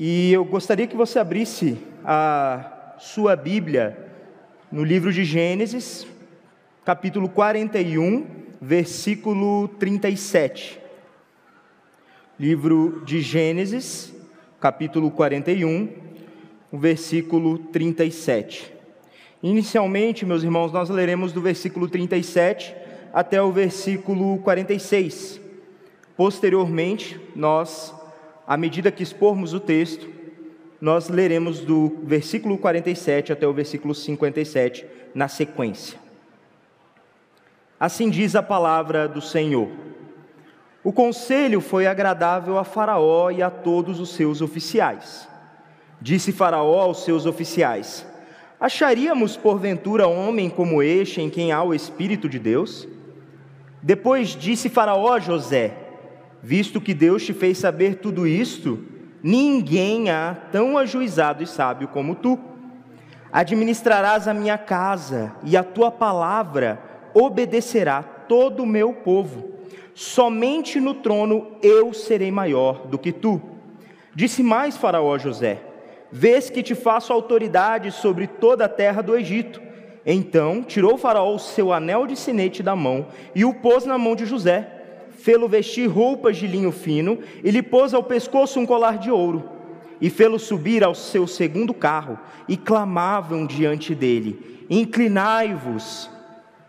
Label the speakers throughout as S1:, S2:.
S1: E eu gostaria que você abrisse a sua Bíblia no livro de Gênesis, capítulo 41, versículo 37. Livro de Gênesis, capítulo 41, versículo 37. Inicialmente, meus irmãos, nós leremos do versículo 37 até o versículo 46. Posteriormente, nós à medida que expormos o texto, nós leremos do versículo 47 até o versículo 57 na sequência. Assim diz a palavra do Senhor. O conselho foi agradável a Faraó e a todos os seus oficiais. Disse Faraó aos seus oficiais: Acharíamos porventura homem como este em quem há o Espírito de Deus? Depois disse Faraó a José: Visto que Deus te fez saber tudo isto, ninguém há tão ajuizado e sábio como tu. Administrarás a minha casa, e a tua palavra obedecerá todo o meu povo. Somente no trono eu serei maior do que tu. Disse mais Faraó a José: Vês que te faço autoridade sobre toda a terra do Egito. Então tirou Faraó o seu anel de sinete da mão e o pôs na mão de José fê-lo vestir roupas de linho fino, e lhe pôs ao pescoço um colar de ouro, e fê-lo subir ao seu segundo carro, e clamavam diante dele: Inclinai-vos.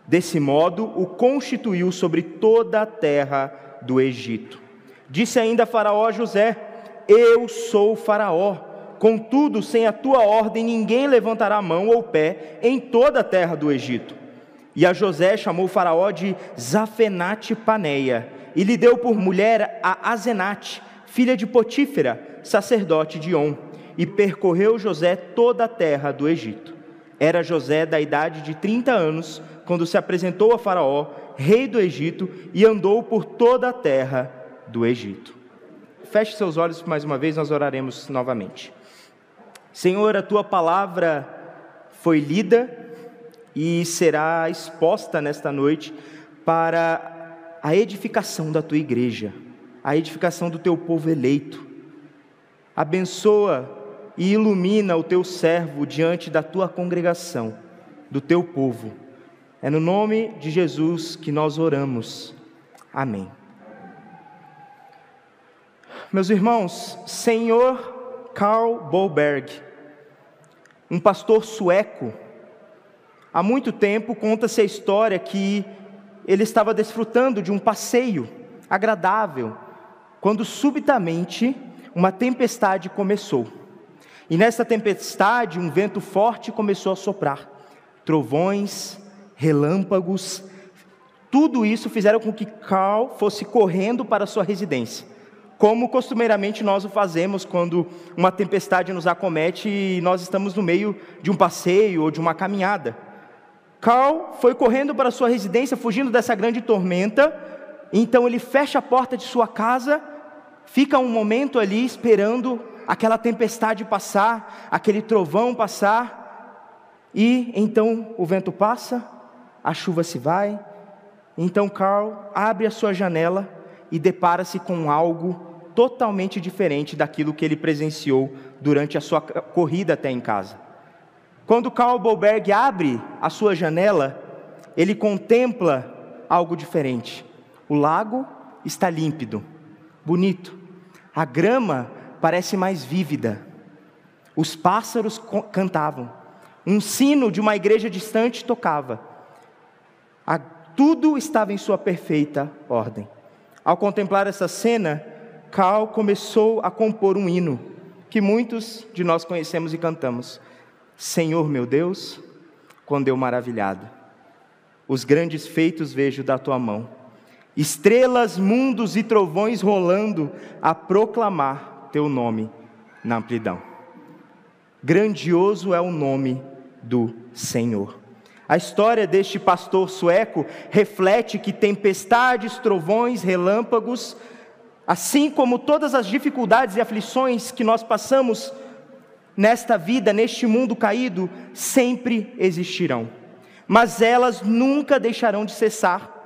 S1: Desse modo o constituiu sobre toda a terra do Egito. Disse ainda Faraó a José: Eu sou Faraó. Contudo, sem a tua ordem, ninguém levantará mão ou pé em toda a terra do Egito. E a José chamou Faraó de Zafenate Paneia, e lhe deu por mulher a Azenate, filha de Potífera, sacerdote de On, e percorreu José toda a terra do Egito. Era José da idade de 30 anos, quando se apresentou a Faraó, rei do Egito, e andou por toda a terra do Egito. Feche seus olhos mais uma vez, nós oraremos novamente. Senhor, a tua palavra foi lida e será exposta nesta noite para a edificação da tua igreja, a edificação do teu povo eleito. Abençoa e ilumina o teu servo diante da tua congregação, do teu povo. É no nome de Jesus que nós oramos. Amém. Meus irmãos, Senhor Karl Boberg, um pastor sueco, há muito tempo conta-se a história que ele estava desfrutando de um passeio agradável, quando subitamente uma tempestade começou. E nessa tempestade, um vento forte começou a soprar. Trovões, relâmpagos, tudo isso fizeram com que Carl fosse correndo para sua residência. Como costumeiramente nós o fazemos quando uma tempestade nos acomete e nós estamos no meio de um passeio ou de uma caminhada. Carl foi correndo para sua residência, fugindo dessa grande tormenta. Então ele fecha a porta de sua casa, fica um momento ali esperando aquela tempestade passar, aquele trovão passar. E então o vento passa, a chuva se vai. Então Carl abre a sua janela e depara-se com algo totalmente diferente daquilo que ele presenciou durante a sua corrida até em casa. Quando Karl Boberg abre a sua janela, ele contempla algo diferente. O lago está límpido, bonito. A grama parece mais vívida. Os pássaros cantavam. Um sino de uma igreja distante tocava. A, tudo estava em sua perfeita ordem. Ao contemplar essa cena, Carl começou a compor um hino que muitos de nós conhecemos e cantamos. Senhor meu Deus, quando eu maravilhado, os grandes feitos vejo da tua mão, estrelas, mundos e trovões rolando a proclamar teu nome na amplidão. Grandioso é o nome do Senhor. A história deste pastor sueco reflete que tempestades, trovões, relâmpagos, assim como todas as dificuldades e aflições que nós passamos nesta vida, neste mundo caído, sempre existirão, mas elas nunca deixarão de cessar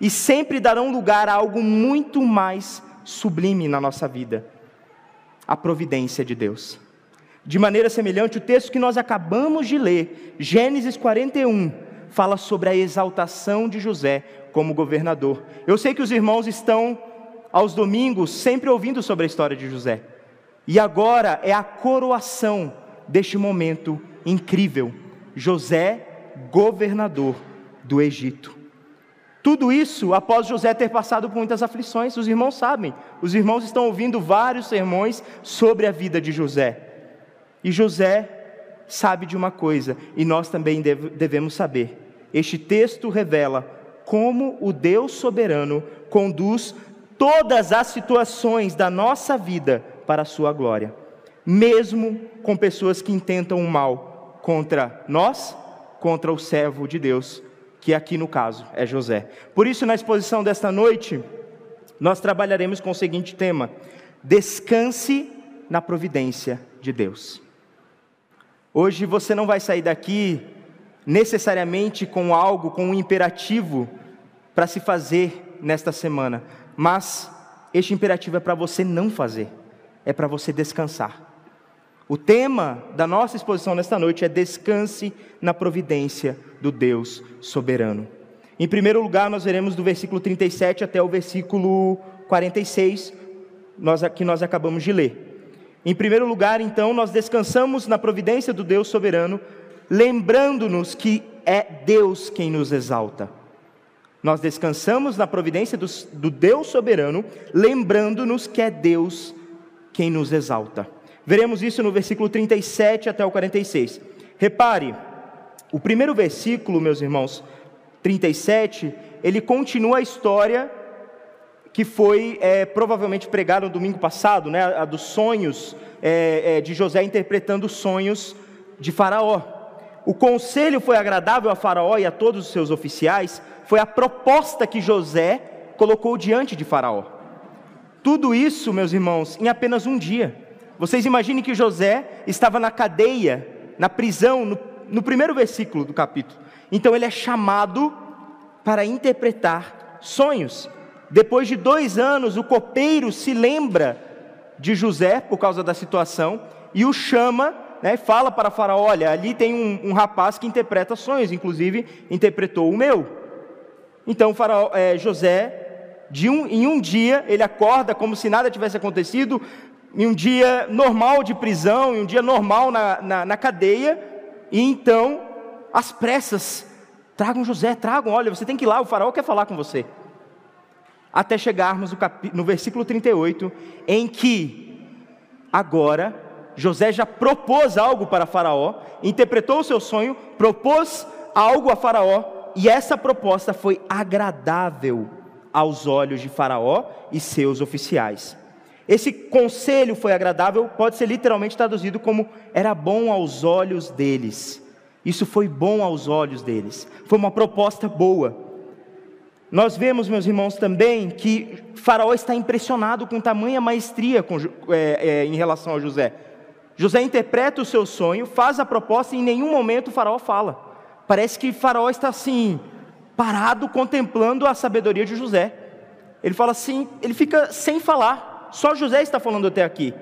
S1: e sempre darão lugar a algo muito mais sublime na nossa vida. a providência de Deus. De maneira semelhante, o texto que nós acabamos de ler, Gênesis 41, fala sobre a exaltação de José como governador. Eu sei que os irmãos estão aos domingos sempre ouvindo sobre a história de José. E agora é a coroação deste momento incrível. José, governador do Egito. Tudo isso após José ter passado por muitas aflições, os irmãos sabem. Os irmãos estão ouvindo vários sermões sobre a vida de José. E José sabe de uma coisa, e nós também devemos saber. Este texto revela como o Deus soberano conduz todas as situações da nossa vida para a sua glória, mesmo com pessoas que intentam o mal contra nós, contra o servo de Deus, que aqui no caso é José. Por isso, na exposição desta noite, nós trabalharemos com o seguinte tema: descanse na providência de Deus. Hoje você não vai sair daqui necessariamente com algo, com um imperativo para se fazer nesta semana, mas este imperativo é para você não fazer, é para você descansar. O tema da nossa exposição nesta noite é descanse na providência do Deus soberano. Em primeiro lugar, nós veremos do versículo 37 até o versículo 46, nós, que nós acabamos de ler. Em primeiro lugar, então, nós descansamos na providência do Deus soberano, lembrando-nos que é Deus quem nos exalta. Nós descansamos na providência do, do Deus soberano, lembrando-nos que é Deus quem nos exalta. Veremos isso no versículo 37 até o 46. Repare, o primeiro versículo, meus irmãos, 37, ele continua a história que foi é, provavelmente pregada no domingo passado, né, a dos sonhos é, é, de José interpretando os sonhos de Faraó. O conselho foi agradável a Faraó e a todos os seus oficiais, foi a proposta que José colocou diante de Faraó. Tudo isso, meus irmãos, em apenas um dia. Vocês imaginem que José estava na cadeia, na prisão, no, no primeiro versículo do capítulo. Então ele é chamado para interpretar sonhos. Depois de dois anos, o copeiro se lembra de José por causa da situação e o chama, né, fala para Faraó: olha, ali tem um, um rapaz que interpreta sonhos, inclusive interpretou o meu. Então faraó, é, José, um, em um dia, ele acorda como se nada tivesse acontecido, em um dia normal de prisão, em um dia normal na, na, na cadeia, e então, às pressas, tragam José, tragam, olha, você tem que ir lá, o faraó quer falar com você. Até chegarmos no, cap... no versículo 38, em que agora José já propôs algo para Faraó, interpretou o seu sonho, propôs algo a Faraó, e essa proposta foi agradável aos olhos de Faraó e seus oficiais. Esse conselho foi agradável, pode ser literalmente traduzido como era bom aos olhos deles. Isso foi bom aos olhos deles. Foi uma proposta boa. Nós vemos, meus irmãos, também que Faraó está impressionado com tamanha maestria com, é, é, em relação a José. José interpreta o seu sonho, faz a proposta e em nenhum momento Faraó fala. Parece que Faraó está assim, parado, contemplando a sabedoria de José. Ele fala assim, ele fica sem falar, só José está falando até aqui.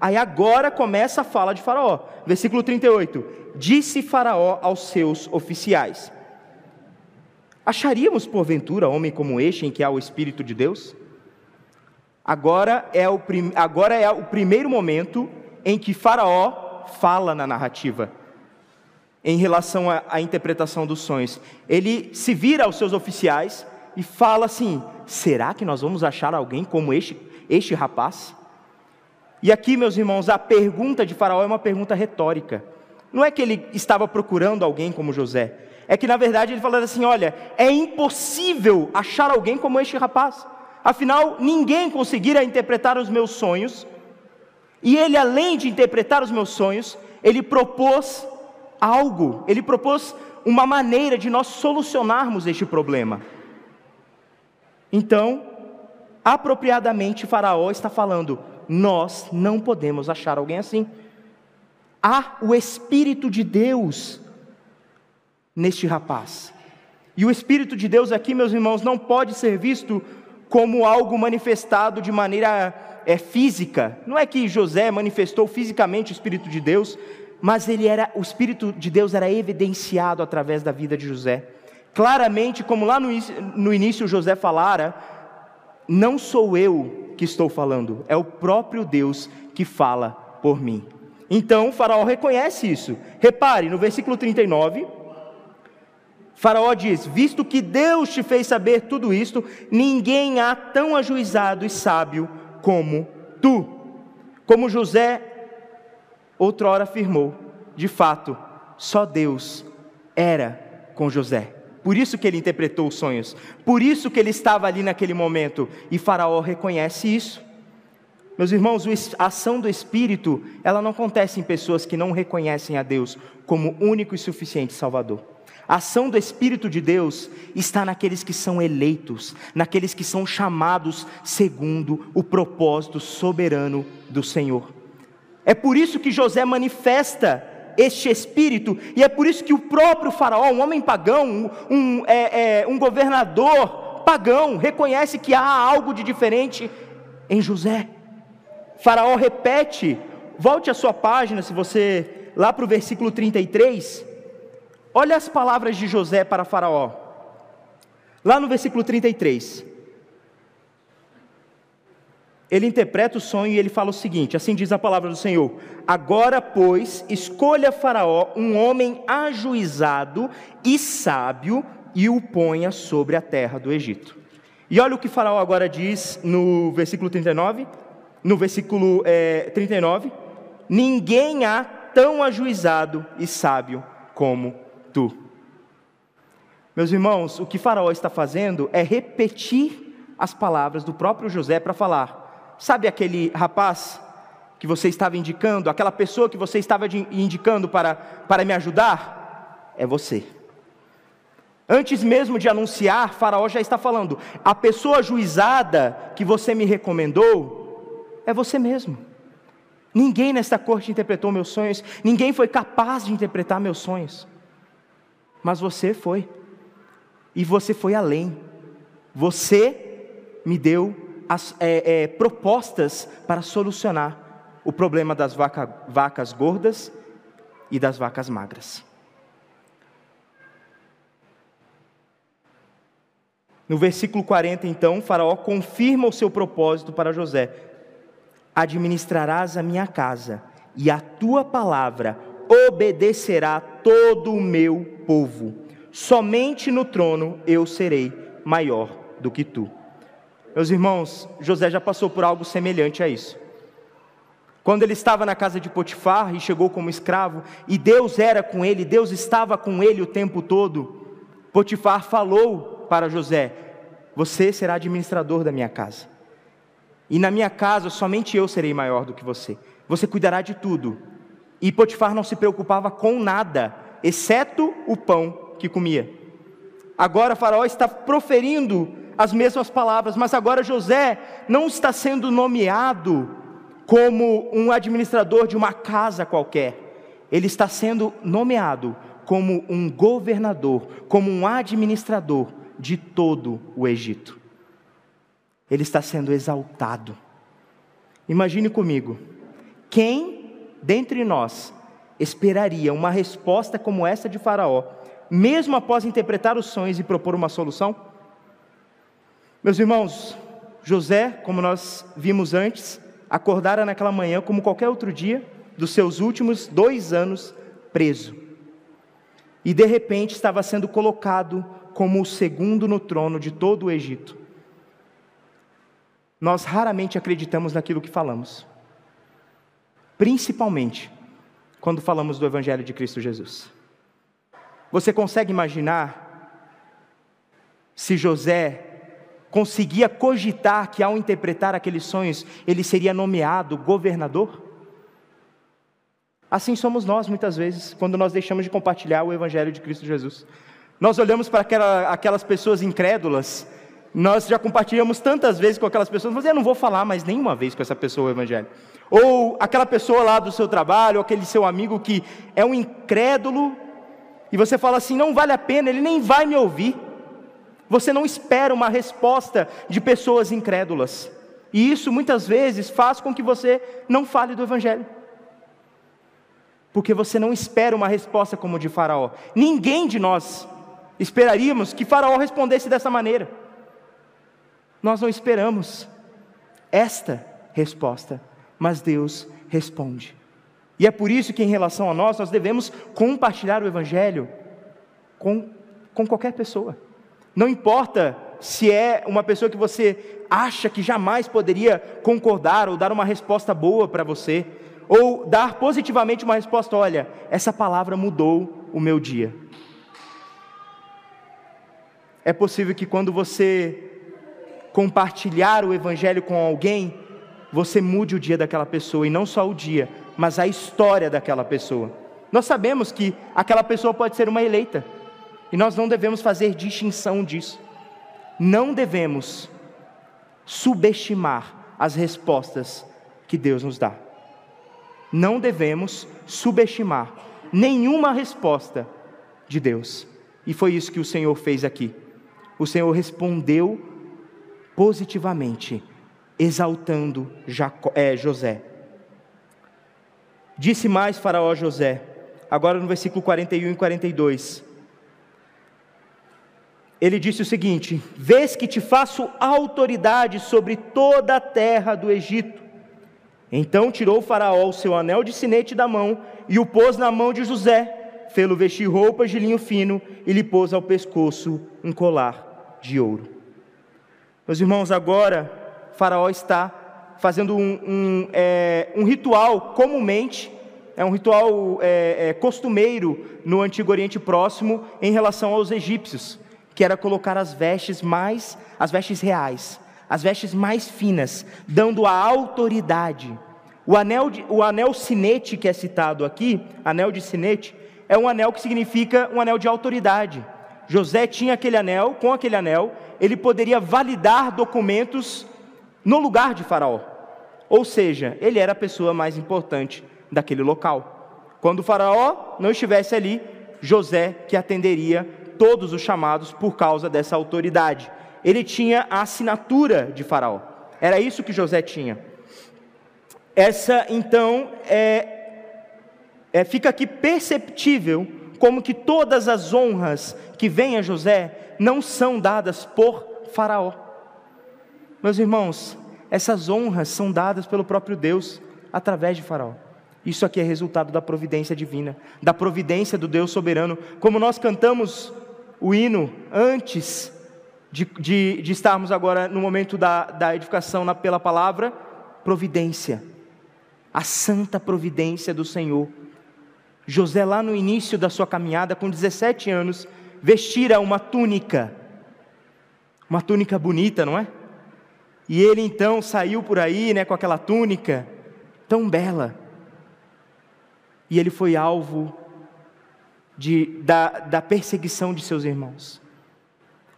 S1: Aí agora começa a fala de Faraó. Versículo 38: Disse Faraó aos seus oficiais: Acharíamos, porventura, homem como este em que há o Espírito de Deus? Agora é o, prim... Agora é o primeiro momento em que Faraó fala na narrativa, em relação à interpretação dos sonhos. Ele se vira aos seus oficiais e fala assim: será que nós vamos achar alguém como este, este rapaz? E aqui, meus irmãos, a pergunta de Faraó é uma pergunta retórica. Não é que ele estava procurando alguém como José, é que na verdade ele falou assim: olha, é impossível achar alguém como este rapaz. Afinal, ninguém conseguira interpretar os meus sonhos. E ele, além de interpretar os meus sonhos, ele propôs algo, ele propôs uma maneira de nós solucionarmos este problema. Então, apropriadamente, Faraó está falando: nós não podemos achar alguém assim. Há o Espírito de Deus neste rapaz. E o Espírito de Deus aqui, meus irmãos, não pode ser visto como algo manifestado de maneira é, física. Não é que José manifestou fisicamente o Espírito de Deus, mas ele era, o Espírito de Deus era evidenciado através da vida de José. Claramente, como lá no, no início José falara, não sou eu que estou falando, é o próprio Deus que fala por mim. Então, Faraó reconhece isso. Repare, no versículo 39, Faraó diz: Visto que Deus te fez saber tudo isto, ninguém há tão ajuizado e sábio como tu. Como José outrora afirmou, de fato, só Deus era com José. Por isso que ele interpretou os sonhos, por isso que ele estava ali naquele momento, e Faraó reconhece isso. Meus irmãos, a ação do Espírito, ela não acontece em pessoas que não reconhecem a Deus como único e suficiente Salvador. A ação do Espírito de Deus está naqueles que são eleitos, naqueles que são chamados segundo o propósito soberano do Senhor. É por isso que José manifesta este Espírito, e é por isso que o próprio Faraó, um homem pagão, um, é, é, um governador pagão, reconhece que há algo de diferente em José. Faraó repete, volte a sua página, se você, lá para o versículo 33. Olha as palavras de José para Faraó. Lá no versículo 33. Ele interpreta o sonho e ele fala o seguinte: assim diz a palavra do Senhor: Agora, pois, escolha Faraó um homem ajuizado e sábio e o ponha sobre a terra do Egito. E olha o que Faraó agora diz no versículo 39. No versículo é, 39: Ninguém há tão ajuizado e sábio como tu. Meus irmãos, o que Faraó está fazendo é repetir as palavras do próprio José para falar: sabe aquele rapaz que você estava indicando, aquela pessoa que você estava indicando para, para me ajudar? É você. Antes mesmo de anunciar, Faraó já está falando: a pessoa juizada que você me recomendou é você mesmo. Ninguém nesta corte interpretou meus sonhos, ninguém foi capaz de interpretar meus sonhos mas você foi. E você foi além. Você me deu as, é, é, propostas para solucionar o problema das vaca, vacas gordas e das vacas magras. No versículo 40, então, Faraó confirma o seu propósito para José: Administrarás a minha casa, e a tua palavra obedecerá todo o meu povo. Somente no trono eu serei maior do que tu. Meus irmãos, José já passou por algo semelhante a isso. Quando ele estava na casa de Potifar e chegou como escravo, e Deus era com ele, Deus estava com ele o tempo todo, Potifar falou para José: Você será administrador da minha casa. E na minha casa somente eu serei maior do que você. Você cuidará de tudo, e Potifar não se preocupava com nada, exceto o pão que comia. Agora Faraó está proferindo as mesmas palavras, mas agora José não está sendo nomeado como um administrador de uma casa qualquer. Ele está sendo nomeado como um governador, como um administrador de todo o Egito. Ele está sendo exaltado. Imagine comigo, quem dentre nós esperaria uma resposta como essa de Faraó, mesmo após interpretar os sonhos e propor uma solução? Meus irmãos, José, como nós vimos antes, acordara naquela manhã como qualquer outro dia dos seus últimos dois anos preso. E de repente estava sendo colocado como o segundo no trono de todo o Egito. Nós raramente acreditamos naquilo que falamos principalmente quando falamos do Evangelho de Cristo Jesus. Você consegue imaginar se José conseguia cogitar que ao interpretar aqueles sonhos ele seria nomeado governador? Assim somos nós muitas vezes, quando nós deixamos de compartilhar o Evangelho de Cristo Jesus. Nós olhamos para aquela, aquelas pessoas incrédulas, nós já compartilhamos tantas vezes com aquelas pessoas, mas eu não vou falar mais nenhuma vez com essa pessoa o Evangelho. Ou aquela pessoa lá do seu trabalho, aquele seu amigo que é um incrédulo, e você fala assim: não vale a pena, ele nem vai me ouvir. Você não espera uma resposta de pessoas incrédulas. E isso muitas vezes faz com que você não fale do Evangelho. Porque você não espera uma resposta como de Faraó. Ninguém de nós esperaríamos que Faraó respondesse dessa maneira. Nós não esperamos esta resposta, mas Deus responde. E é por isso que, em relação a nós, nós devemos compartilhar o Evangelho com, com qualquer pessoa. Não importa se é uma pessoa que você acha que jamais poderia concordar ou dar uma resposta boa para você, ou dar positivamente uma resposta: olha, essa palavra mudou o meu dia. É possível que quando você compartilhar o Evangelho com alguém, você mude o dia daquela pessoa, e não só o dia, mas a história daquela pessoa. Nós sabemos que aquela pessoa pode ser uma eleita, e nós não devemos fazer distinção disso. Não devemos subestimar as respostas que Deus nos dá. Não devemos subestimar nenhuma resposta de Deus. E foi isso que o Senhor fez aqui. O Senhor respondeu positivamente, exaltando Jacó, é, José. Disse mais Faraó a José, agora no versículo 41 e 42 ele disse o seguinte: Vês que te faço autoridade sobre toda a terra do Egito. Então tirou o Faraó o seu anel de sinete da mão e o pôs na mão de José, fê-lo vestir roupas de linho fino e lhe pôs ao pescoço um colar de ouro. Meus irmãos, agora Faraó está fazendo um, um, é, um ritual comumente, é um ritual é, é, costumeiro no Antigo Oriente Próximo em relação aos egípcios que era colocar as vestes mais, as vestes reais, as vestes mais finas, dando a autoridade. O anel, de, o anel sinete que é citado aqui, anel de sinete, é um anel que significa um anel de autoridade. José tinha aquele anel, com aquele anel, ele poderia validar documentos no lugar de Faraó. Ou seja, ele era a pessoa mais importante daquele local. Quando o Faraó não estivesse ali, José que atenderia todos os chamados por causa dessa autoridade. Ele tinha a assinatura de Faraó. Era isso que José tinha. Essa, então, é, é, fica aqui perceptível como que todas as honras que vêm a José não são dadas por Faraó. Meus irmãos, essas honras são dadas pelo próprio Deus através de Faraó. Isso aqui é resultado da providência divina, da providência do Deus soberano. Como nós cantamos o hino antes de, de, de estarmos agora no momento da, da edificação na, pela palavra, providência, a santa providência do Senhor. José, lá no início da sua caminhada, com 17 anos, vestira uma túnica, uma túnica bonita, não é? E ele então saiu por aí, né, com aquela túnica tão bela. E ele foi alvo de, da, da perseguição de seus irmãos.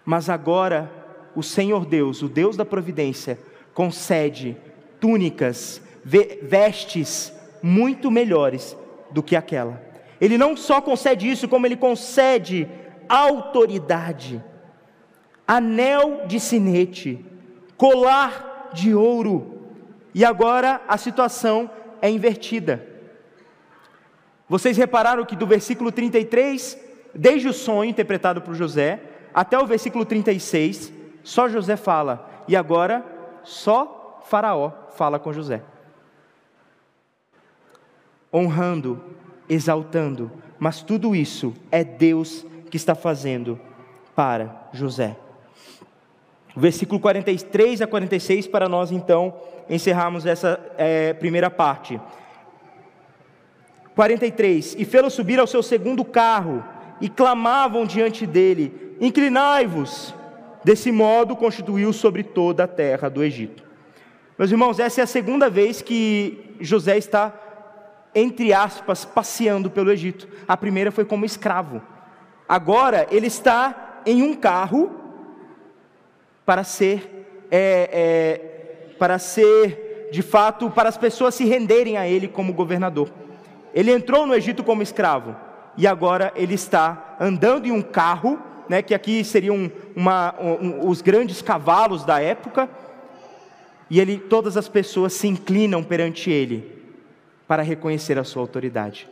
S1: Mas agora, o Senhor Deus, o Deus da providência, concede túnicas, vestes muito melhores do que aquela. Ele não só concede isso, como ele concede autoridade, anel de sinete, colar de ouro. E agora a situação é invertida. Vocês repararam que do versículo 33, desde o sonho interpretado por José, até o versículo 36, só José fala, e agora só Faraó fala com José. Honrando, exaltando, mas tudo isso é Deus que está fazendo para José. Versículo 43 a 46, para nós então encerrarmos essa é, primeira parte. 43: E fê-lo subir ao seu segundo carro, e clamavam diante dele: Inclinai-vos. Desse modo constituiu sobre toda a terra do Egito. Meus irmãos, essa é a segunda vez que José está, entre aspas, passeando pelo Egito. A primeira foi como escravo. Agora ele está em um carro para ser, é, é, para ser, de fato, para as pessoas se renderem a ele como governador. Ele entrou no Egito como escravo e agora ele está andando em um carro né, que aqui seriam uma, um, os grandes cavalos da época, e ele, todas as pessoas se inclinam perante ele para reconhecer a sua autoridade.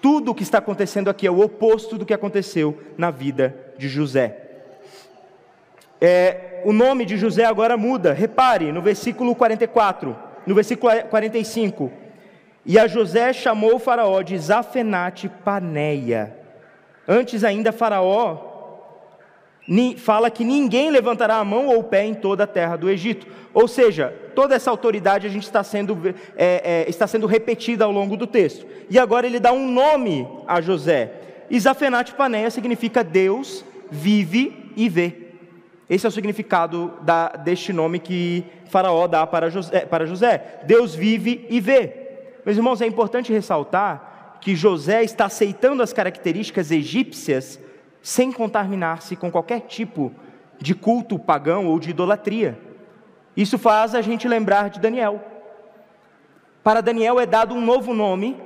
S1: Tudo o que está acontecendo aqui é o oposto do que aconteceu na vida de José. É, o nome de José agora muda. Repare no versículo 44, no versículo 45. E a José chamou o faraó de Zafenate Paneia. Antes ainda faraó fala que ninguém levantará a mão ou o pé em toda a terra do Egito. Ou seja, toda essa autoridade a gente está sendo, é, é, está sendo repetida ao longo do texto. E agora ele dá um nome a José. E Zafenate Paneia significa Deus vive e vê. Esse é o significado da, deste nome que Faraó dá para José, para José. Deus vive e vê. Meus irmãos, é importante ressaltar que José está aceitando as características egípcias sem contaminar-se com qualquer tipo de culto pagão ou de idolatria. Isso faz a gente lembrar de Daniel. Para Daniel é dado um novo nome,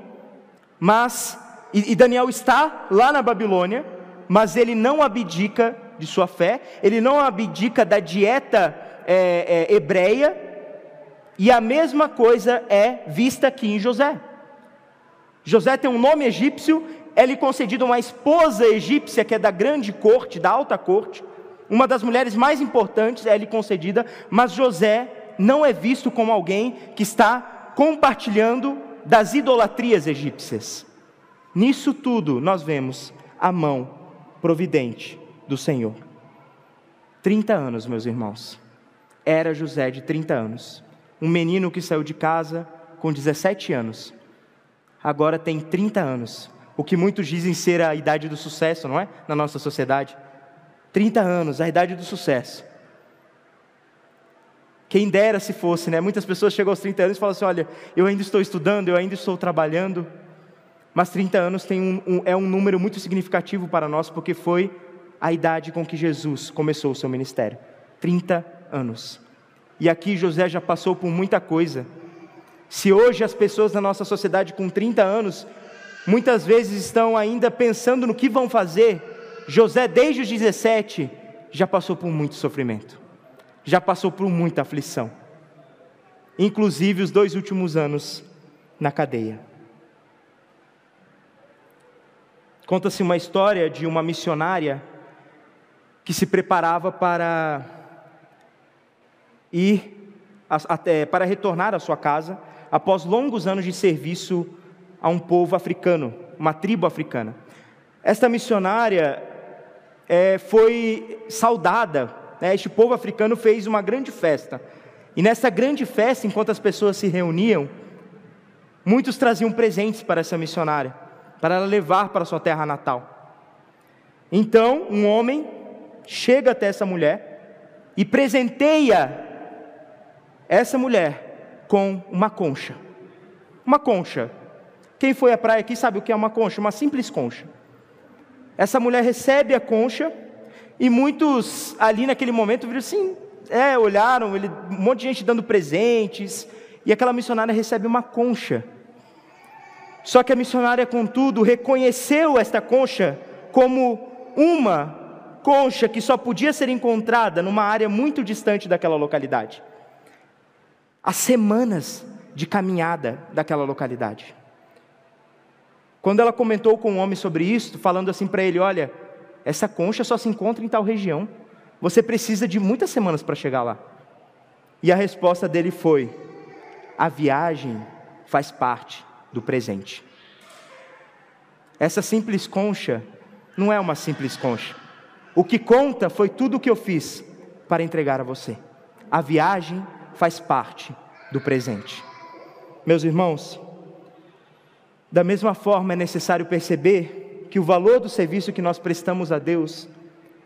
S1: mas e, Daniel está lá na Babilônia, mas ele não abdica de sua fé, ele não abdica da dieta é, é, hebreia, e a mesma coisa é vista aqui em José. José tem um nome egípcio, é-lhe concedido uma esposa egípcia, que é da grande corte, da alta corte, uma das mulheres mais importantes é-lhe concedida, mas José não é visto como alguém que está compartilhando das idolatrias egípcias. Nisso tudo nós vemos a mão providente do Senhor. 30 anos, meus irmãos. Era José de 30 anos. Um menino que saiu de casa com 17 anos. Agora tem 30 anos. O que muitos dizem ser a idade do sucesso, não é? Na nossa sociedade. 30 anos, a idade do sucesso. Quem dera se fosse, né? Muitas pessoas chegam aos 30 anos e falam assim: olha, eu ainda estou estudando, eu ainda estou trabalhando. Mas 30 anos tem um, um, é um número muito significativo para nós, porque foi a idade com que Jesus começou o seu ministério 30 anos. E aqui José já passou por muita coisa. Se hoje as pessoas da nossa sociedade com 30 anos muitas vezes estão ainda pensando no que vão fazer, José, desde os 17, já passou por muito sofrimento, já passou por muita aflição, inclusive os dois últimos anos na cadeia. Conta-se uma história de uma missionária que se preparava para ir até, para retornar à sua casa após longos anos de serviço a um povo africano, uma tribo africana. Esta missionária é, foi saudada, né? este povo africano fez uma grande festa. E nessa grande festa, enquanto as pessoas se reuniam, muitos traziam presentes para essa missionária, para ela levar para sua terra natal. Então, um homem chega até essa mulher e presenteia essa mulher com uma concha. Uma concha. Quem foi à praia aqui sabe o que é uma concha, uma simples concha. Essa mulher recebe a concha e muitos ali naquele momento viram assim, é, olharam, ele, um monte de gente dando presentes, e aquela missionária recebe uma concha. Só que a missionária, contudo, reconheceu esta concha como uma concha que só podia ser encontrada numa área muito distante daquela localidade. Há semanas de caminhada daquela localidade. Quando ela comentou com um homem sobre isso, falando assim para ele: Olha, essa concha só se encontra em tal região, você precisa de muitas semanas para chegar lá. E a resposta dele foi: A viagem faz parte do presente. Essa simples concha não é uma simples concha. O que conta foi tudo o que eu fiz para entregar a você. A viagem faz parte do presente. Meus irmãos, da mesma forma é necessário perceber que o valor do serviço que nós prestamos a Deus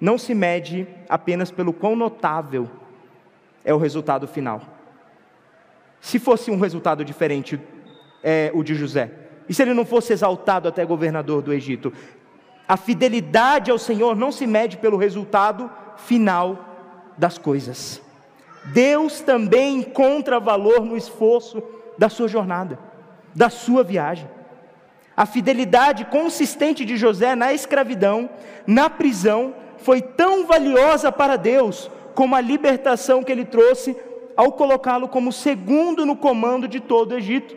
S1: não se mede apenas pelo quão notável é o resultado final. Se fosse um resultado diferente, é, o de José, e se ele não fosse exaltado até governador do Egito, a fidelidade ao Senhor não se mede pelo resultado final das coisas. Deus também encontra valor no esforço da sua jornada, da sua viagem. A fidelidade consistente de José na escravidão, na prisão, foi tão valiosa para Deus como a libertação que ele trouxe ao colocá-lo como segundo no comando de todo o Egito.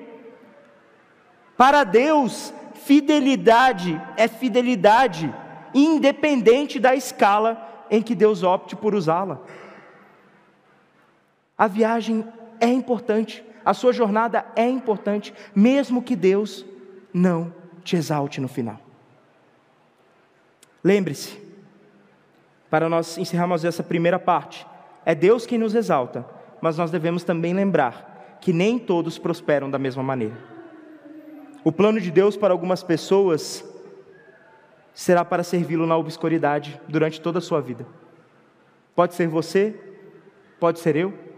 S1: Para Deus, fidelidade é fidelidade, independente da escala em que Deus opte por usá-la. A viagem é importante, a sua jornada é importante, mesmo que Deus não te exalte no final. Lembre-se, para nós encerrarmos essa primeira parte, é Deus quem nos exalta, mas nós devemos também lembrar que nem todos prosperam da mesma maneira. O plano de Deus para algumas pessoas será para servi-lo na obscuridade durante toda a sua vida. Pode ser você, pode ser eu.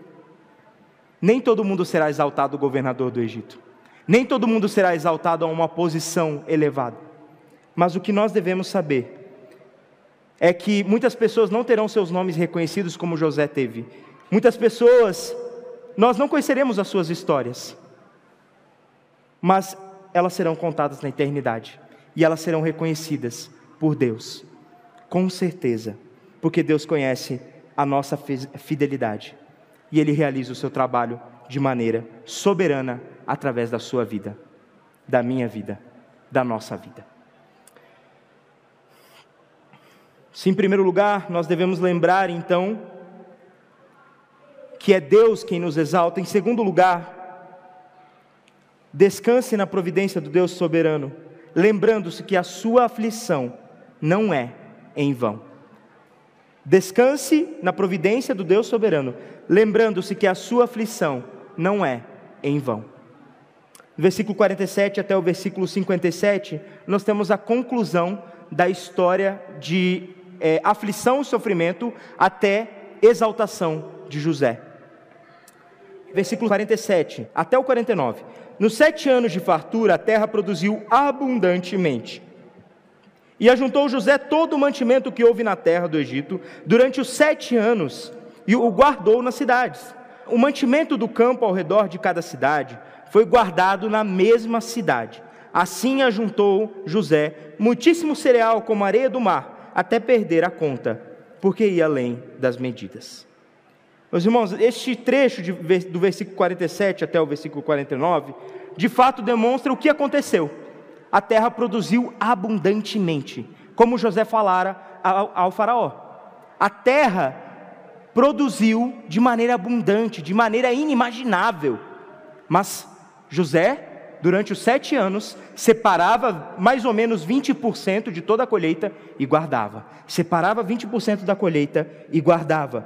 S1: Nem todo mundo será exaltado governador do Egito. Nem todo mundo será exaltado a uma posição elevada. Mas o que nós devemos saber é que muitas pessoas não terão seus nomes reconhecidos como José teve. Muitas pessoas, nós não conheceremos as suas histórias, mas elas serão contadas na eternidade e elas serão reconhecidas por Deus, com certeza, porque Deus conhece a nossa fidelidade e Ele realiza o seu trabalho de maneira soberana através da sua vida, da minha vida, da nossa vida. Se em primeiro lugar nós devemos lembrar então que é Deus quem nos exalta, em segundo lugar, descanse na providência do Deus soberano, lembrando-se que a sua aflição não é em vão. Descanse na providência do Deus soberano, lembrando-se que a sua aflição não é em vão. Versículo 47 até o versículo 57, nós temos a conclusão da história de é, aflição e sofrimento até exaltação de José. Versículo 47 até o 49. Nos sete anos de fartura, a terra produziu abundantemente. E ajuntou José todo o mantimento que houve na terra do Egito durante os sete anos e o guardou nas cidades. O mantimento do campo ao redor de cada cidade foi guardado na mesma cidade. Assim ajuntou José muitíssimo cereal como areia do mar até perder a conta, porque ia além das medidas. Meus irmãos, este trecho de, do versículo 47 até o versículo 49, de fato demonstra o que aconteceu. A terra produziu abundantemente, como José falara ao, ao Faraó. A terra produziu de maneira abundante, de maneira inimaginável. Mas José durante os sete anos, separava mais ou menos 20% de toda a colheita e guardava. Separava 20% da colheita e guardava.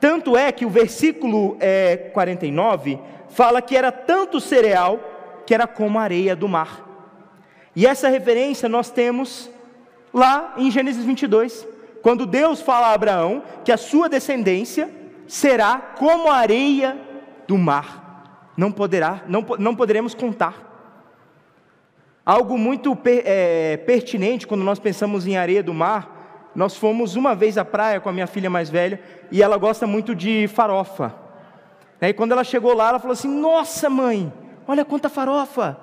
S1: Tanto é que o versículo é, 49 fala que era tanto cereal que era como a areia do mar. E essa referência nós temos lá em Gênesis 22, quando Deus fala a Abraão que a sua descendência será como a areia do mar. Não poderá, não, não poderemos contar. Algo muito é, pertinente quando nós pensamos em areia do mar, nós fomos uma vez à praia com a minha filha mais velha e ela gosta muito de farofa. E quando ela chegou lá, ela falou assim: Nossa, mãe, olha quanta farofa.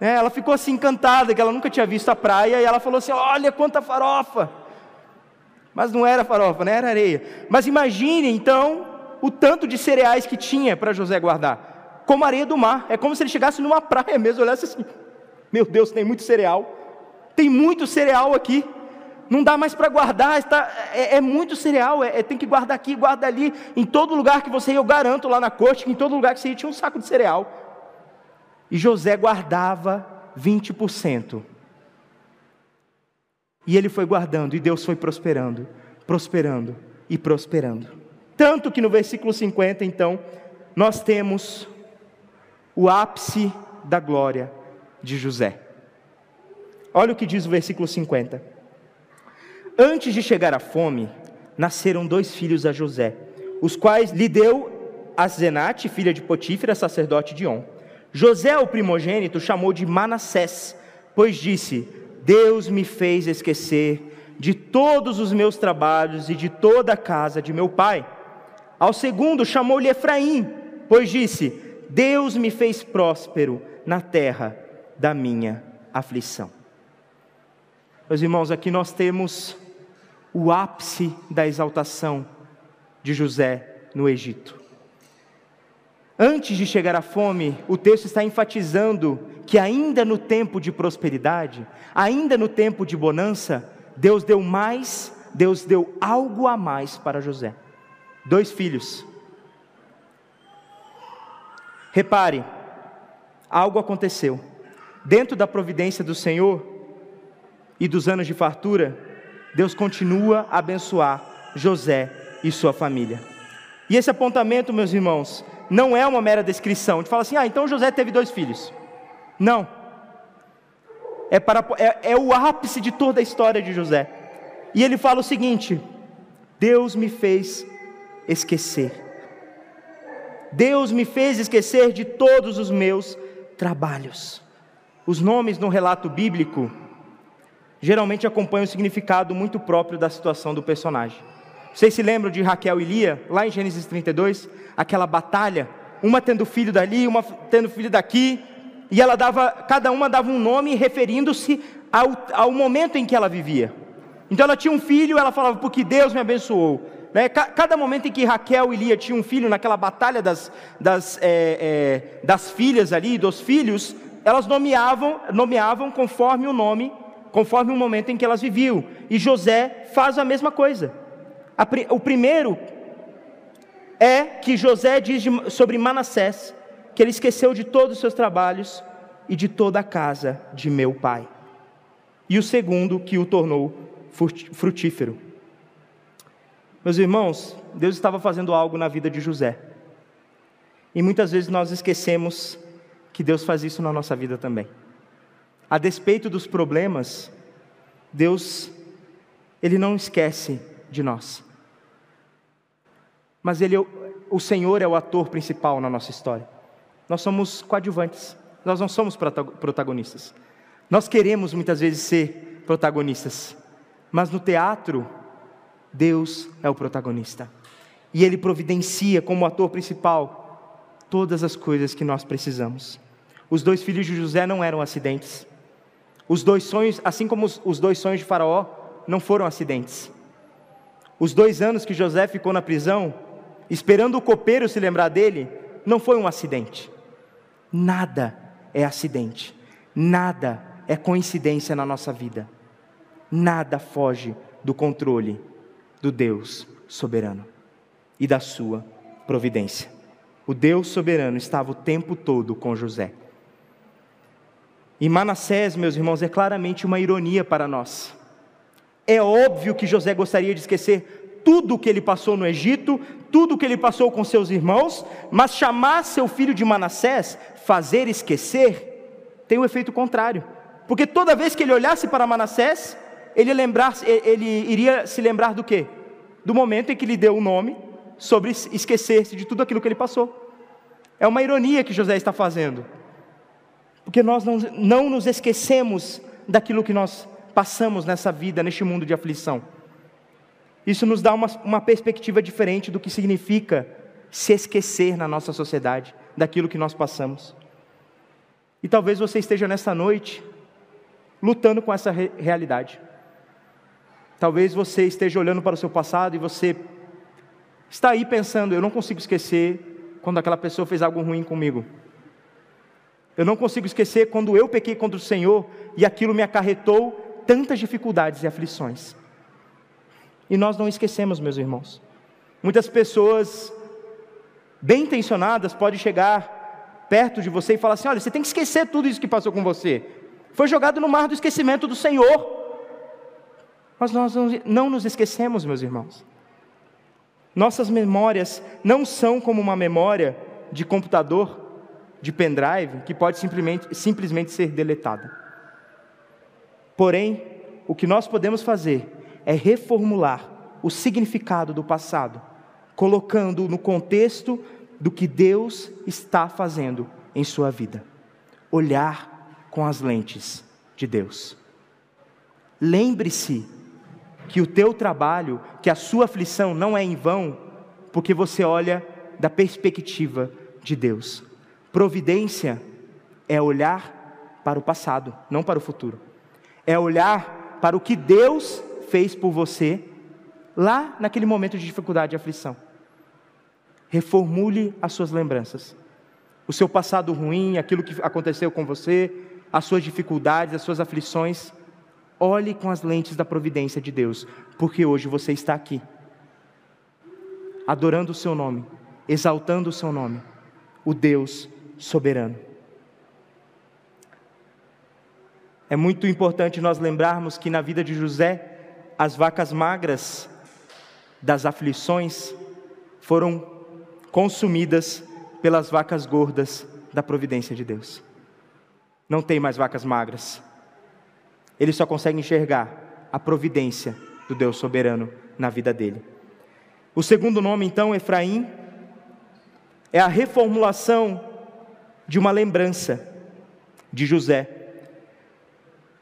S1: É, ela ficou assim encantada, que ela nunca tinha visto a praia, e ela falou assim: Olha quanta farofa. Mas não era farofa, né? era areia. Mas imagine então o tanto de cereais que tinha para José guardar, como areia do mar. É como se ele chegasse numa praia mesmo, olhasse assim: meu Deus, tem muito cereal. Tem muito cereal aqui. Não dá mais para guardar, está, é, é, muito cereal, é, é, tem que guardar aqui, guarda ali. Em todo lugar que você ia, eu garanto lá na corte, que em todo lugar que você ia tinha um saco de cereal. E José guardava 20%. E ele foi guardando, e Deus foi prosperando, prosperando e prosperando. Tanto que no versículo 50, então, nós temos o ápice da glória de José. Olha o que diz o versículo 50. Antes de chegar a fome, nasceram dois filhos a José, os quais lhe deu Azenate, filha de Potífera, sacerdote de On. José, o primogênito, chamou de Manassés, pois disse: Deus me fez esquecer de todos os meus trabalhos e de toda a casa de meu pai. Ao segundo chamou-lhe Efraim, pois disse: Deus me fez próspero na terra da minha aflição. Meus irmãos, aqui nós temos o ápice da exaltação de José no Egito. Antes de chegar à fome, o texto está enfatizando que, ainda no tempo de prosperidade, ainda no tempo de bonança, Deus deu mais, Deus deu algo a mais para José. Dois filhos. Repare, algo aconteceu. Dentro da providência do Senhor e dos anos de fartura, Deus continua a abençoar José e sua família. E esse apontamento, meus irmãos, não é uma mera descrição. A gente fala assim, ah, então José teve dois filhos. Não. É, para, é, é o ápice de toda a história de José. E ele fala o seguinte: Deus me fez esquecer. Deus me fez esquecer de todos os meus trabalhos. Os nomes no relato bíblico geralmente acompanham o significado muito próprio da situação do personagem. Vocês se lembram de Raquel e Lia, lá em Gênesis 32, aquela batalha, uma tendo filho dali, uma tendo filho daqui, e ela dava, cada uma dava um nome referindo-se ao, ao momento em que ela vivia. Então ela tinha um filho, ela falava, porque Deus me abençoou. Né? Cada momento em que Raquel e Lia tinham um filho, naquela batalha das, das, é, é, das filhas ali, dos filhos, elas nomeavam, nomeavam conforme o nome, conforme o momento em que elas viviam. E José faz a mesma coisa. O primeiro é que José diz sobre Manassés que ele esqueceu de todos os seus trabalhos e de toda a casa de meu pai. E o segundo, que o tornou frutífero. Meus irmãos, Deus estava fazendo algo na vida de José. E muitas vezes nós esquecemos que Deus faz isso na nossa vida também. A despeito dos problemas, Deus, Ele não esquece de nós mas ele, o Senhor é o ator principal na nossa história. Nós somos coadjuvantes, nós não somos protagonistas. Nós queremos muitas vezes ser protagonistas, mas no teatro, Deus é o protagonista. E Ele providencia como ator principal todas as coisas que nós precisamos. Os dois filhos de José não eram acidentes. Os dois sonhos, assim como os dois sonhos de Faraó, não foram acidentes. Os dois anos que José ficou na prisão esperando o copeiro se lembrar dele, não foi um acidente. Nada é acidente, nada é coincidência na nossa vida, nada foge do controle do Deus soberano e da sua providência. O Deus soberano estava o tempo todo com José. E Manassés, meus irmãos, é claramente uma ironia para nós. É óbvio que José gostaria de esquecer tudo o que ele passou no Egito, tudo o que ele passou com seus irmãos, mas chamar seu filho de Manassés, fazer esquecer, tem o um efeito contrário. Porque toda vez que ele olhasse para Manassés, ele, lembrar, ele iria se lembrar do quê? Do momento em que lhe deu o nome, sobre esquecer-se de tudo aquilo que ele passou. É uma ironia que José está fazendo. Porque nós não, não nos esquecemos daquilo que nós passamos nessa vida, neste mundo de aflição. Isso nos dá uma, uma perspectiva diferente do que significa se esquecer na nossa sociedade daquilo que nós passamos. E talvez você esteja nessa noite lutando com essa re realidade. Talvez você esteja olhando para o seu passado e você está aí pensando: eu não consigo esquecer quando aquela pessoa fez algo ruim comigo. Eu não consigo esquecer quando eu pequei contra o Senhor e aquilo me acarretou tantas dificuldades e aflições. E nós não esquecemos, meus irmãos. Muitas pessoas bem intencionadas podem chegar perto de você e falar assim: olha, você tem que esquecer tudo isso que passou com você. Foi jogado no mar do esquecimento do Senhor. Mas nós não nos esquecemos, meus irmãos. Nossas memórias não são como uma memória de computador, de pendrive, que pode simplesmente, simplesmente ser deletada. Porém, o que nós podemos fazer é reformular o significado do passado, colocando no contexto do que Deus está fazendo em sua vida. Olhar com as lentes de Deus. Lembre-se que o teu trabalho, que a sua aflição não é em vão, porque você olha da perspectiva de Deus. Providência é olhar para o passado, não para o futuro. É olhar para o que Deus fez por você lá naquele momento de dificuldade e aflição. Reformule as suas lembranças. O seu passado ruim, aquilo que aconteceu com você, as suas dificuldades, as suas aflições. Olhe com as lentes da providência de Deus, porque hoje você está aqui, adorando o seu nome, exaltando o seu nome, o Deus soberano. É muito importante nós lembrarmos que na vida de José, as vacas magras das aflições foram consumidas pelas vacas gordas da providência de Deus. Não tem mais vacas magras. Ele só consegue enxergar a providência do Deus soberano na vida dele. O segundo nome, então, Efraim, é a reformulação de uma lembrança de José.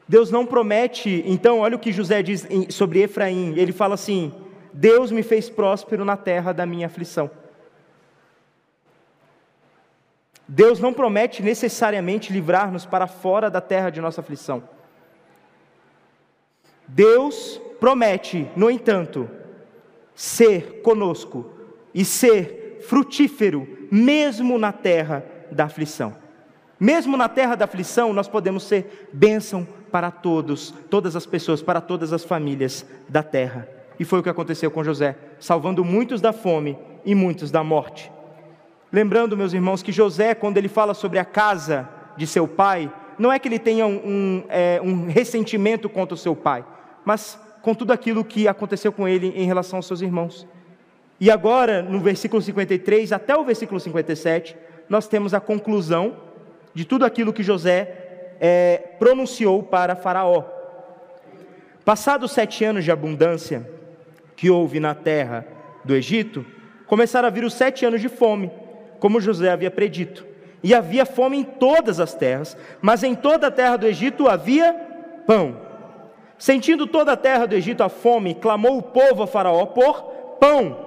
S1: Deus não promete, então, olha o que José diz sobre Efraim. Ele fala assim: Deus me fez próspero na terra da minha aflição. Deus não promete necessariamente livrar-nos para fora da terra de nossa aflição. Deus promete, no entanto, ser conosco e ser frutífero, mesmo na terra da aflição. Mesmo na terra da aflição, nós podemos ser bênção para todos, todas as pessoas, para todas as famílias da terra. E foi o que aconteceu com José, salvando muitos da fome e muitos da morte. Lembrando, meus irmãos, que José, quando ele fala sobre a casa de seu pai, não é que ele tenha um, um, é, um ressentimento contra o seu pai, mas com tudo aquilo que aconteceu com ele em relação aos seus irmãos. E agora, no versículo 53 até o versículo 57, nós temos a conclusão de tudo aquilo que José é, pronunciou para Faraó. Passados sete anos de abundância que houve na terra do Egito, começaram a vir os sete anos de fome, como José havia predito. E havia fome em todas as terras, mas em toda a terra do Egito havia pão. Sentindo toda a terra do Egito a fome, clamou o povo a Faraó por pão.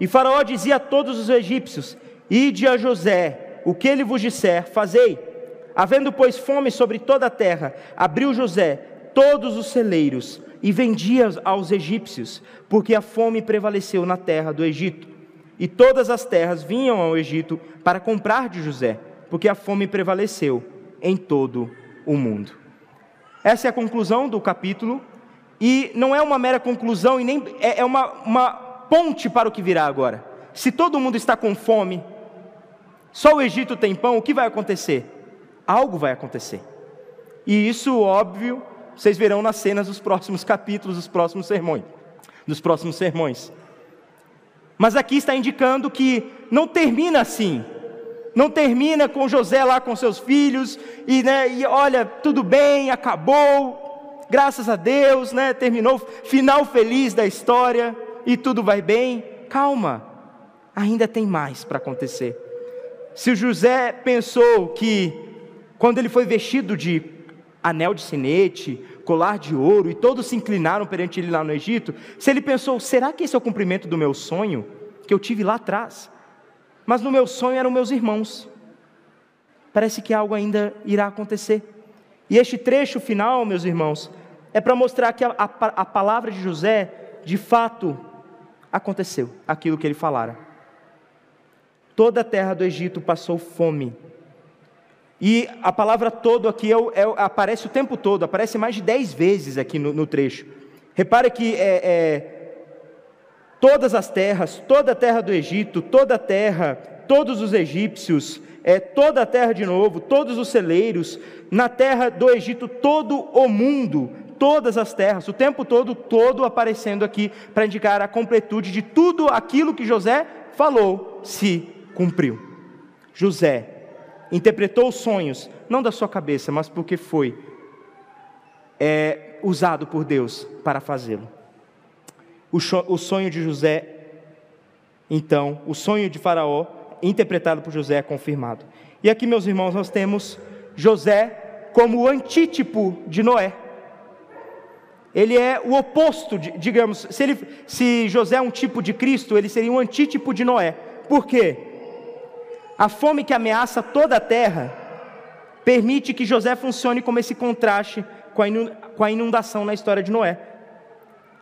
S1: E Faraó dizia a todos os egípcios: Ide a José, o que ele vos disser, fazei. Havendo, pois, fome sobre toda a terra, abriu José todos os celeiros e vendia aos egípcios, porque a fome prevaleceu na terra do Egito. E todas as terras vinham ao Egito para comprar de José, porque a fome prevaleceu em todo o mundo. Essa é a conclusão do capítulo, e não é uma mera conclusão, e nem é, é uma, uma ponte para o que virá agora. Se todo mundo está com fome, só o Egito tem pão, o que vai acontecer? Algo vai acontecer. E isso, óbvio, vocês verão nas cenas dos próximos capítulos, dos próximos sermões, dos próximos sermões. Mas aqui está indicando que não termina assim. Não termina com José lá com seus filhos e, né, e olha, tudo bem, acabou, graças a Deus, né, terminou, final feliz da história e tudo vai bem. Calma, ainda tem mais para acontecer. Se José pensou que quando ele foi vestido de anel de sinete, colar de ouro, e todos se inclinaram perante ele lá no Egito, se ele pensou, será que esse é o cumprimento do meu sonho que eu tive lá atrás? Mas no meu sonho eram meus irmãos. Parece que algo ainda irá acontecer. E este trecho final, meus irmãos, é para mostrar que a, a, a palavra de José, de fato, aconteceu, aquilo que ele falara. Toda a terra do Egito passou fome e a palavra todo aqui é, é, aparece o tempo todo, aparece mais de dez vezes aqui no, no trecho. Repare que é, é, todas as terras, toda a terra do Egito, toda a terra, todos os egípcios, é, toda a terra de novo, todos os celeiros, na terra do Egito, todo o mundo, todas as terras, o tempo todo, todo aparecendo aqui para indicar a completude de tudo aquilo que José falou se cumpriu. José interpretou os sonhos, não da sua cabeça, mas porque foi é, usado por Deus para fazê-lo. O, sonho de José, então, o sonho de Faraó, interpretado por José, é confirmado. E aqui, meus irmãos, nós temos José como o antítipo de Noé. Ele é o oposto, de, digamos, se, ele, se José é um tipo de Cristo, ele seria um antítipo de Noé. Por quê? A fome que ameaça toda a terra permite que José funcione como esse contraste com a inundação na história de Noé.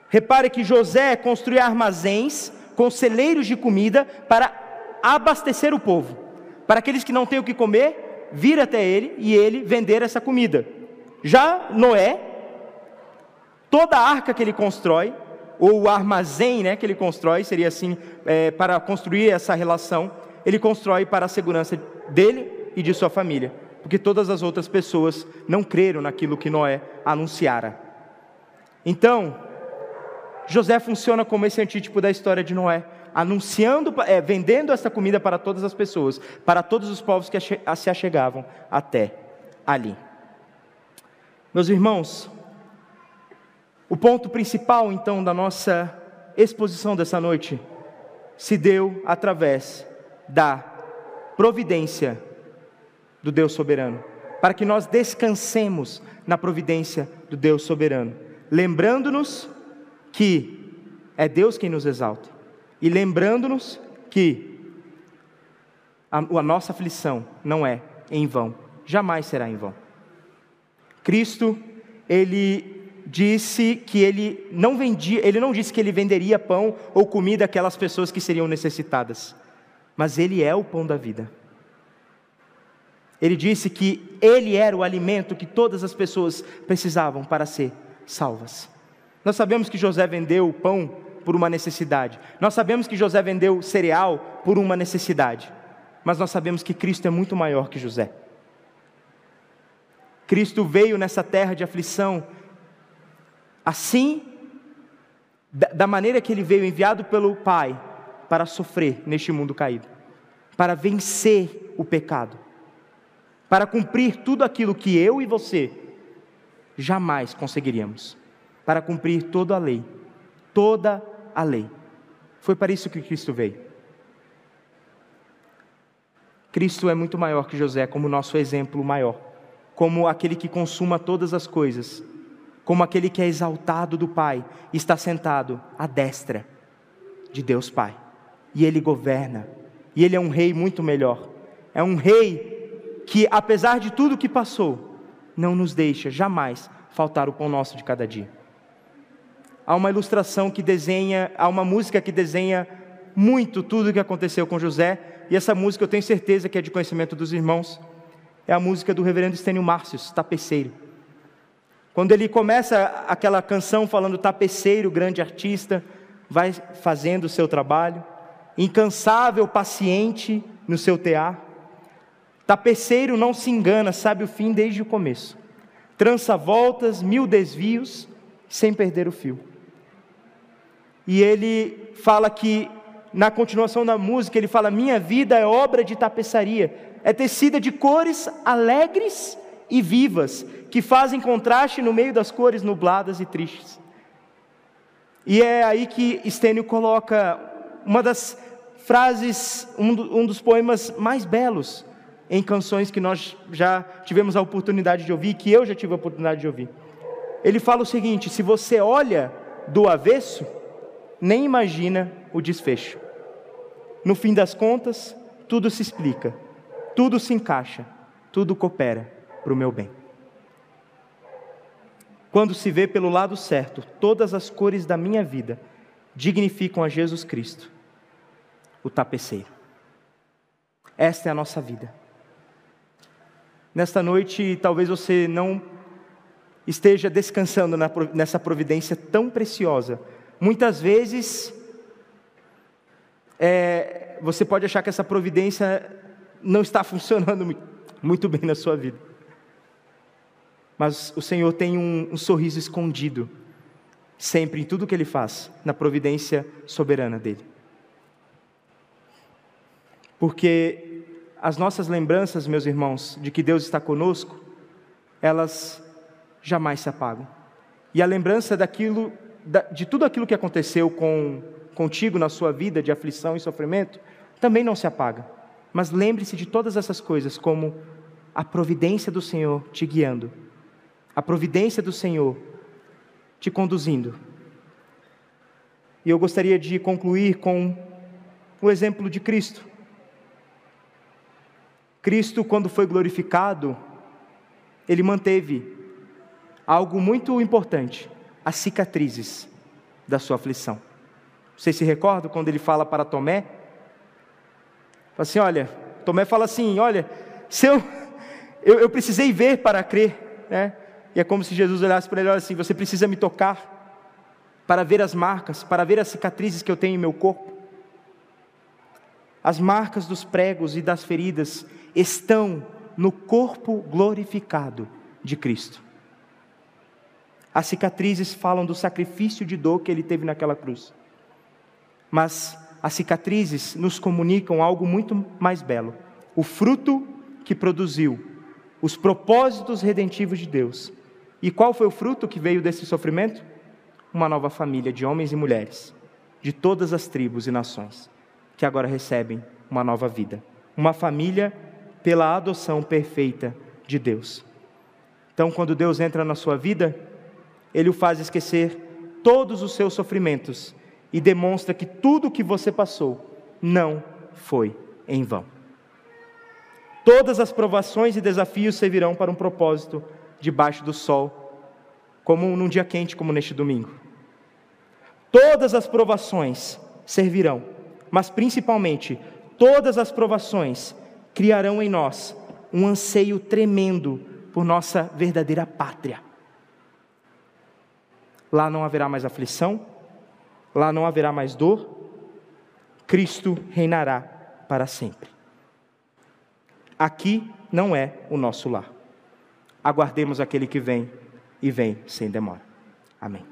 S1: Repare que José construía armazéns com celeiros de comida para abastecer o povo, para aqueles que não têm o que comer, vir até ele e ele vender essa comida. Já Noé, toda a arca que ele constrói, ou o armazém né, que ele constrói, seria assim, é, para construir essa relação, ele constrói para a segurança dele e de sua família, porque todas as outras pessoas não creram naquilo que Noé anunciara. Então, José funciona como esse antítipo da história de Noé, anunciando, é, vendendo essa comida para todas as pessoas, para todos os povos que se achegavam até ali. Meus irmãos, o ponto principal então da nossa exposição dessa noite se deu através da providência do Deus soberano, para que nós descansemos na providência do Deus soberano, lembrando-nos que é Deus quem nos exalta. E lembrando-nos que a, a nossa aflição não é em vão, jamais será em vão. Cristo, ele disse que ele não vendia, ele não disse que ele venderia pão ou comida àquelas pessoas que seriam necessitadas, mas ele é o pão da vida. Ele disse que ele era o alimento que todas as pessoas precisavam para ser salvas. Nós sabemos que José vendeu o pão por uma necessidade. Nós sabemos que José vendeu cereal por uma necessidade. Mas nós sabemos que Cristo é muito maior que José. Cristo veio nessa terra de aflição assim, da maneira que ele veio, enviado pelo Pai, para sofrer neste mundo caído, para vencer o pecado, para cumprir tudo aquilo que eu e você jamais conseguiríamos, para cumprir toda a lei, toda a lei. Foi para isso que Cristo veio. Cristo é muito maior que José, como nosso exemplo maior, como aquele que consuma todas as coisas, como aquele que é exaltado do Pai, está sentado à destra de Deus Pai, e ele governa, e ele é um rei muito melhor, é um rei que, apesar de tudo que passou, não nos deixa jamais faltar o pão nosso de cada dia. Há uma ilustração que desenha, há uma música que desenha muito tudo o que aconteceu com José, e essa música eu tenho certeza que é de conhecimento dos irmãos, é a música do reverendo Estênio Márcios, Tapeceiro. Quando ele começa aquela canção falando tapeceiro, grande artista, vai fazendo o seu trabalho, incansável, paciente no seu tear. Tapeceiro não se engana, sabe o fim desde o começo. Trança voltas, mil desvios, sem perder o fio. E ele fala que, na continuação da música, ele fala: Minha vida é obra de tapeçaria, é tecida de cores alegres e vivas, que fazem contraste no meio das cores nubladas e tristes. E é aí que Estênio coloca uma das frases, um, um dos poemas mais belos em canções que nós já tivemos a oportunidade de ouvir, que eu já tive a oportunidade de ouvir. Ele fala o seguinte: se você olha do avesso, nem imagina o desfecho. No fim das contas, tudo se explica, tudo se encaixa, tudo coopera para o meu bem. Quando se vê pelo lado certo, todas as cores da minha vida dignificam a Jesus Cristo, o tapeceiro. Esta é a nossa vida. Nesta noite, talvez você não esteja descansando nessa providência tão preciosa Muitas vezes, é, você pode achar que essa providência não está funcionando muito bem na sua vida. Mas o Senhor tem um, um sorriso escondido, sempre em tudo que Ele faz, na providência soberana dEle. Porque as nossas lembranças, meus irmãos, de que Deus está conosco, elas jamais se apagam. E a lembrança daquilo de tudo aquilo que aconteceu com, contigo na sua vida de aflição e sofrimento, também não se apaga. Mas lembre-se de todas essas coisas como a providência do Senhor te guiando, a providência do Senhor te conduzindo. E eu gostaria de concluir com o exemplo de Cristo. Cristo, quando foi glorificado, ele manteve algo muito importante: as cicatrizes da sua aflição. Vocês se recordam quando ele fala para Tomé? Fala assim: olha, Tomé fala assim: olha, se eu, eu, eu precisei ver para crer, né? E é como se Jesus olhasse para ele e assim: você precisa me tocar para ver as marcas, para ver as cicatrizes que eu tenho em meu corpo. As marcas dos pregos e das feridas estão no corpo glorificado de Cristo. As cicatrizes falam do sacrifício de dor que ele teve naquela cruz. Mas as cicatrizes nos comunicam algo muito mais belo: o fruto que produziu, os propósitos redentivos de Deus. E qual foi o fruto que veio desse sofrimento? Uma nova família de homens e mulheres, de todas as tribos e nações, que agora recebem uma nova vida. Uma família pela adoção perfeita de Deus. Então, quando Deus entra na sua vida, Ele o faz esquecer todos os seus sofrimentos e demonstra que tudo o que você passou não foi em vão. Todas as provações e desafios servirão para um propósito debaixo do sol, como num dia quente como neste domingo. Todas as provações servirão, mas principalmente todas as provações criarão em nós um anseio tremendo por nossa verdadeira pátria. Lá não haverá mais aflição, lá não haverá mais dor, Cristo reinará para sempre. Aqui não é o nosso lar. Aguardemos aquele que vem e vem sem demora. Amém.